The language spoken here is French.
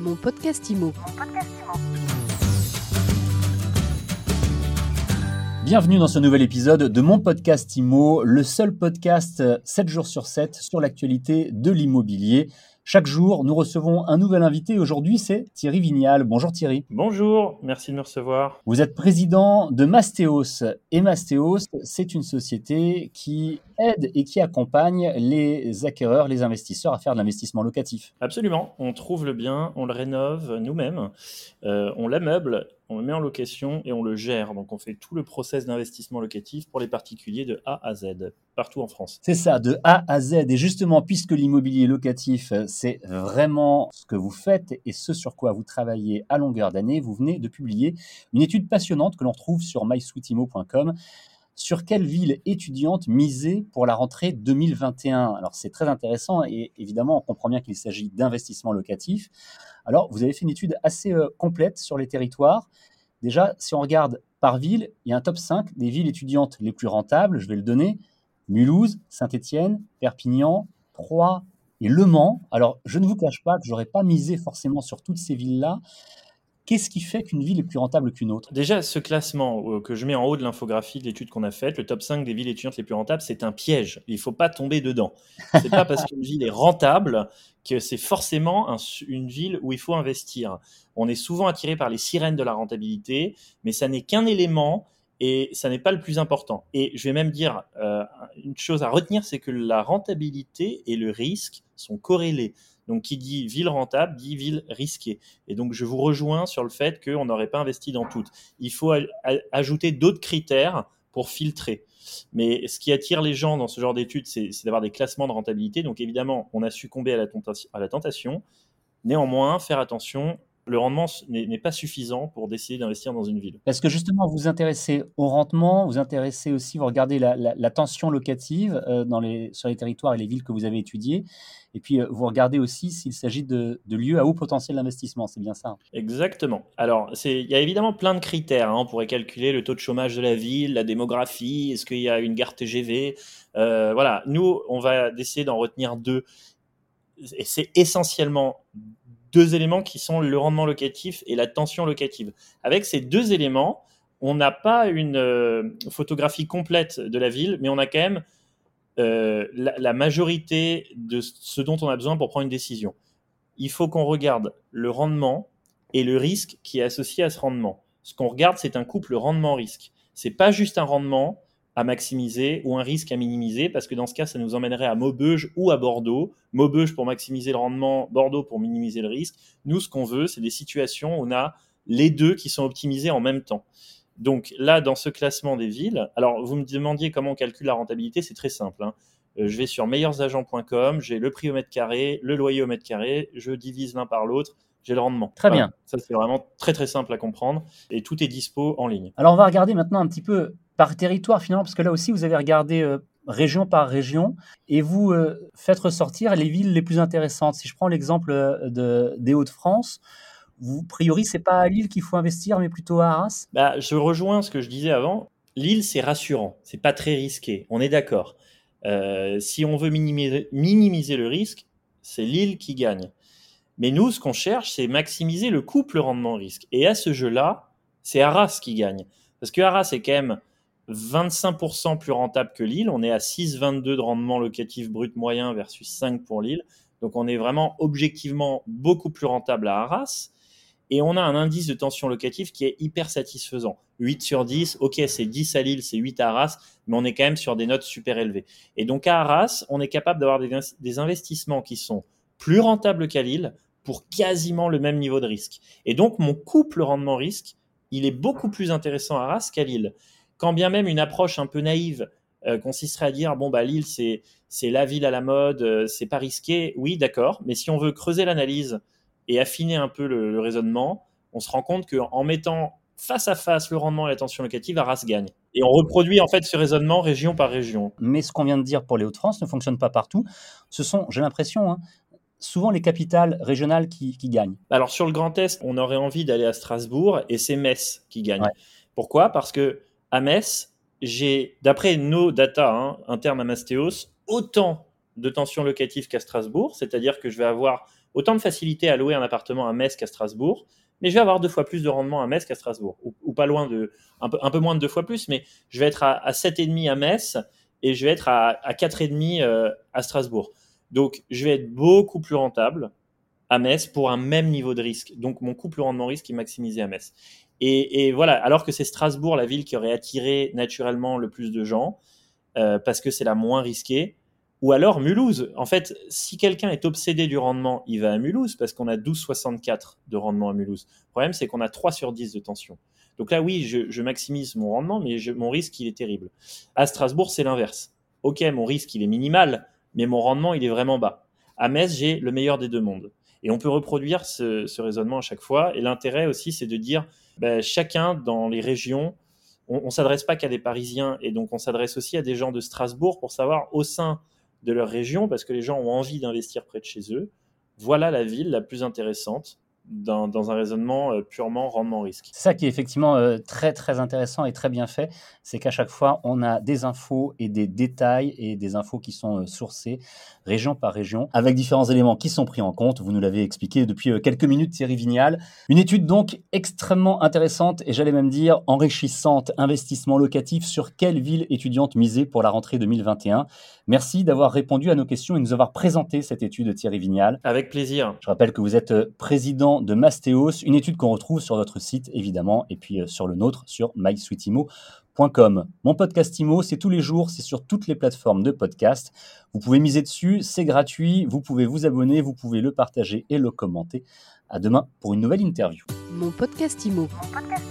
Mon podcast IMO. Bienvenue dans ce nouvel épisode de mon podcast IMO, le seul podcast 7 jours sur 7 sur l'actualité de l'immobilier. Chaque jour, nous recevons un nouvel invité. Aujourd'hui, c'est Thierry Vignal. Bonjour Thierry. Bonjour, merci de me recevoir. Vous êtes président de Mastéos. Et Mastéos, c'est une société qui aide et qui accompagne les acquéreurs, les investisseurs à faire de l'investissement locatif. Absolument. On trouve le bien, on le rénove nous-mêmes, euh, on l'ameuble, on le met en location et on le gère. Donc on fait tout le process d'investissement locatif pour les particuliers de A à Z, partout en France. C'est ça, de A à Z. Et justement, puisque l'immobilier locatif, c'est vraiment ce que vous faites et ce sur quoi vous travaillez à longueur d'année, vous venez de publier une étude passionnante que l'on retrouve sur mysweetimo.com sur quelle ville étudiante miser pour la rentrée 2021 Alors c'est très intéressant et évidemment on comprend bien qu'il s'agit d'investissement locatif. Alors vous avez fait une étude assez euh, complète sur les territoires. Déjà, si on regarde par ville, il y a un top 5 des villes étudiantes les plus rentables, je vais le donner. Mulhouse, Saint-Étienne, Perpignan, Troyes et Le Mans. Alors je ne vous cache pas que j'aurais pas misé forcément sur toutes ces villes-là. Qu'est-ce qui fait qu'une ville est plus rentable qu'une autre? Déjà, ce classement euh, que je mets en haut de l'infographie de l'étude qu'on a faite, le top 5 des villes étudiantes les plus rentables, c'est un piège. Il ne faut pas tomber dedans. C'est pas parce qu'une ville est rentable que c'est forcément une ville où il faut investir. On est souvent attiré par les sirènes de la rentabilité, mais ça n'est qu'un élément et ça n'est pas le plus important. Et je vais même dire euh, une chose à retenir, c'est que la rentabilité et le risque sont corrélés. Donc, qui dit ville rentable dit ville risquée. Et donc, je vous rejoins sur le fait qu'on n'aurait pas investi dans toutes. Il faut ajouter d'autres critères pour filtrer. Mais ce qui attire les gens dans ce genre d'études, c'est d'avoir des classements de rentabilité. Donc, évidemment, on a succombé à la, à la tentation. Néanmoins, faire attention le rendement n'est pas suffisant pour décider d'investir dans une ville. Parce que justement, vous vous intéressez au rendement, vous intéressez aussi, vous regardez la, tension locative euh, dans les, sur les territoires et les villes que vous avez étudiées, et puis euh, vous regardez aussi s'il s'agit de, lieux à haut potentiel d'investissement, c'est bien ça Exactement. Alors, il y a évidemment plein de critères. Hein. On pourrait calculer le taux de chômage de la ville, la démographie, est-ce qu'il y a une gare TGV euh, Voilà, nous, on va essayer d'en retenir deux. Et c'est essentiellement deux éléments qui sont le rendement locatif et la tension locative. Avec ces deux éléments, on n'a pas une euh, photographie complète de la ville, mais on a quand même euh, la, majorité de ce dont on a besoin pour prendre une décision. Il faut qu'on regarde le rendement et le risque qui est associé à ce rendement. Ce qu'on regarde, c'est un couple rendement-risque. C'est pas juste un rendement, à maximiser ou un risque à minimiser, parce que dans ce cas, ça nous emmènerait à Maubeuge ou à Bordeaux. Maubeuge pour maximiser le rendement, Bordeaux pour minimiser le risque. Nous, ce qu'on veut, c'est des situations où on a les deux qui sont optimisés en même temps. Donc là, dans ce classement des villes, alors vous me demandiez comment on calcule la rentabilité, c'est très simple. Hein. Euh, je vais sur meilleursagents.com, j'ai le prix au mètre carré, le loyer au mètre carré, je divise l'un par l'autre, j'ai le rendement. Très bien. Ça, c'est vraiment très très simple à comprendre et tout est dispo en ligne. Alors on va regarder maintenant un petit peu par territoire finalement, parce que là aussi vous avez regardé euh, région par région et vous euh, faites ressortir les villes les plus intéressantes. Si je prends l'exemple euh, de, des Hauts-de-France, vous, a priori, c'est pas à Lille qu'il faut investir, mais plutôt à Arras? Bah, Je rejoins ce que je disais avant. Lille, c'est rassurant, c'est pas très risqué, on est d'accord. si on veut minimiser, minimiser le risque, c'est Lille qui gagne. Mais nous, ce qu'on cherche, c'est maximiser le couple rendement-risque. Et à ce jeu-là, c'est Arras qui gagne. Parce que Arras est quand même 25% plus rentable que Lille. On est à 6,22 de rendement locatif brut moyen versus 5 pour Lille. Donc on est vraiment objectivement beaucoup plus rentable à Arras. Et on a un indice de tension locative qui est hyper satisfaisant. 8 sur 10, ok, c'est 10 à Lille, c'est 8 à Arras, mais on est quand même sur des notes super élevées. Et donc à Arras, on est capable d'avoir des, des investissements qui sont plus rentables qu'à Lille pour quasiment le même niveau de risque. Et donc mon couple rendement-risque, il est beaucoup plus intéressant à Arras qu'à Lille quand bien même une approche un peu naïve euh, consisterait à dire bon bah Lille c'est c'est la ville à la mode, euh, c'est pas risqué, oui d'accord, mais si on veut creuser l'analyse et affiner un peu le, raisonnement, on se rend compte qu'en mettant face à face le rendement et la tension locative, Arras gagne. Et on reproduit en fait ce raisonnement région par région. Mais ce qu'on vient de dire pour les Hauts-de-France ne fonctionne pas partout. Ce sont, j'ai l'impression, hein, souvent les capitales régionales qui, gagnent. Alors sur le Grand Est, on aurait envie d'aller à Strasbourg et c'est Metz qui gagne. Pourquoi? Parce que à Metz, j'ai, d'après nos data hein, internes à Mastéos, autant de tensions locatives qu'à Strasbourg, c'est-à-dire que je vais avoir autant de facilité à louer un appartement à Metz qu'à Strasbourg, mais je vais avoir deux fois plus de rendement à Metz qu'à Strasbourg, ou, pas loin de, un peu, un peu, moins de deux fois plus, mais je vais être à, à 7,5 à Metz et je vais être à, à 4,5 euh, à Strasbourg. Donc, je vais être beaucoup plus rentable à Metz pour un même niveau de risque. Donc, mon coût plus rendement risque est maximisé à Metz. Et, voilà, alors que c'est Strasbourg, la ville qui aurait attiré naturellement le plus de gens, euh, parce que c'est la moins risquée, ou alors Mulhouse. En fait, si quelqu'un est obsédé du rendement, il va à Mulhouse parce qu'on a 12,64 de rendement à Mulhouse. Le problème, c'est qu'on a 3 sur 10 de tension. Donc là, oui, je, maximise mon rendement, mais mon risque, il est terrible. À Strasbourg, c'est l'inverse. Ok, mon risque, il est minimal, mais mon rendement, il est vraiment bas. À Metz, j'ai le meilleur des deux mondes. Et on peut reproduire ce, raisonnement à chaque fois. Et l'intérêt aussi, c'est de dire, ben, chacun dans les régions, on ne s'adresse pas qu'à des Parisiens, et donc on s'adresse aussi à des gens de Strasbourg pour savoir au sein de leur région parce que les gens ont envie d'investir près de chez eux. Voilà la ville la plus intéressante dans, un raisonnement euh, purement rendement-risque. C'est ça qui est effectivement euh, très très intéressant et très bien fait, c'est qu'à chaque fois on a des infos et des détails et des infos qui sont euh, sourcées région par région avec différents éléments qui sont pris en compte. Vous nous l'avez expliqué depuis quelques minutes Thierry Vignal. Une étude donc extrêmement intéressante et j'allais même dire enrichissante. Investissement locatif sur quelle ville étudiante miser pour la rentrée 2021 Merci d'avoir répondu à nos questions et nous avoir présenté cette étude Thierry Vignal. Avec plaisir. Je rappelle que vous êtes président de Mastéos, une étude qu'on retrouve sur notre site évidemment, et puis euh, sur le nôtre sur mysweetimo.com. Mon podcast Imo, c'est tous les jours, c'est sur toutes les plateformes de podcast. Vous pouvez miser dessus, c'est gratuit, vous pouvez vous abonner, vous pouvez le partager et le commenter. À demain pour une nouvelle interview. Mon podcast Imo. Mon podcast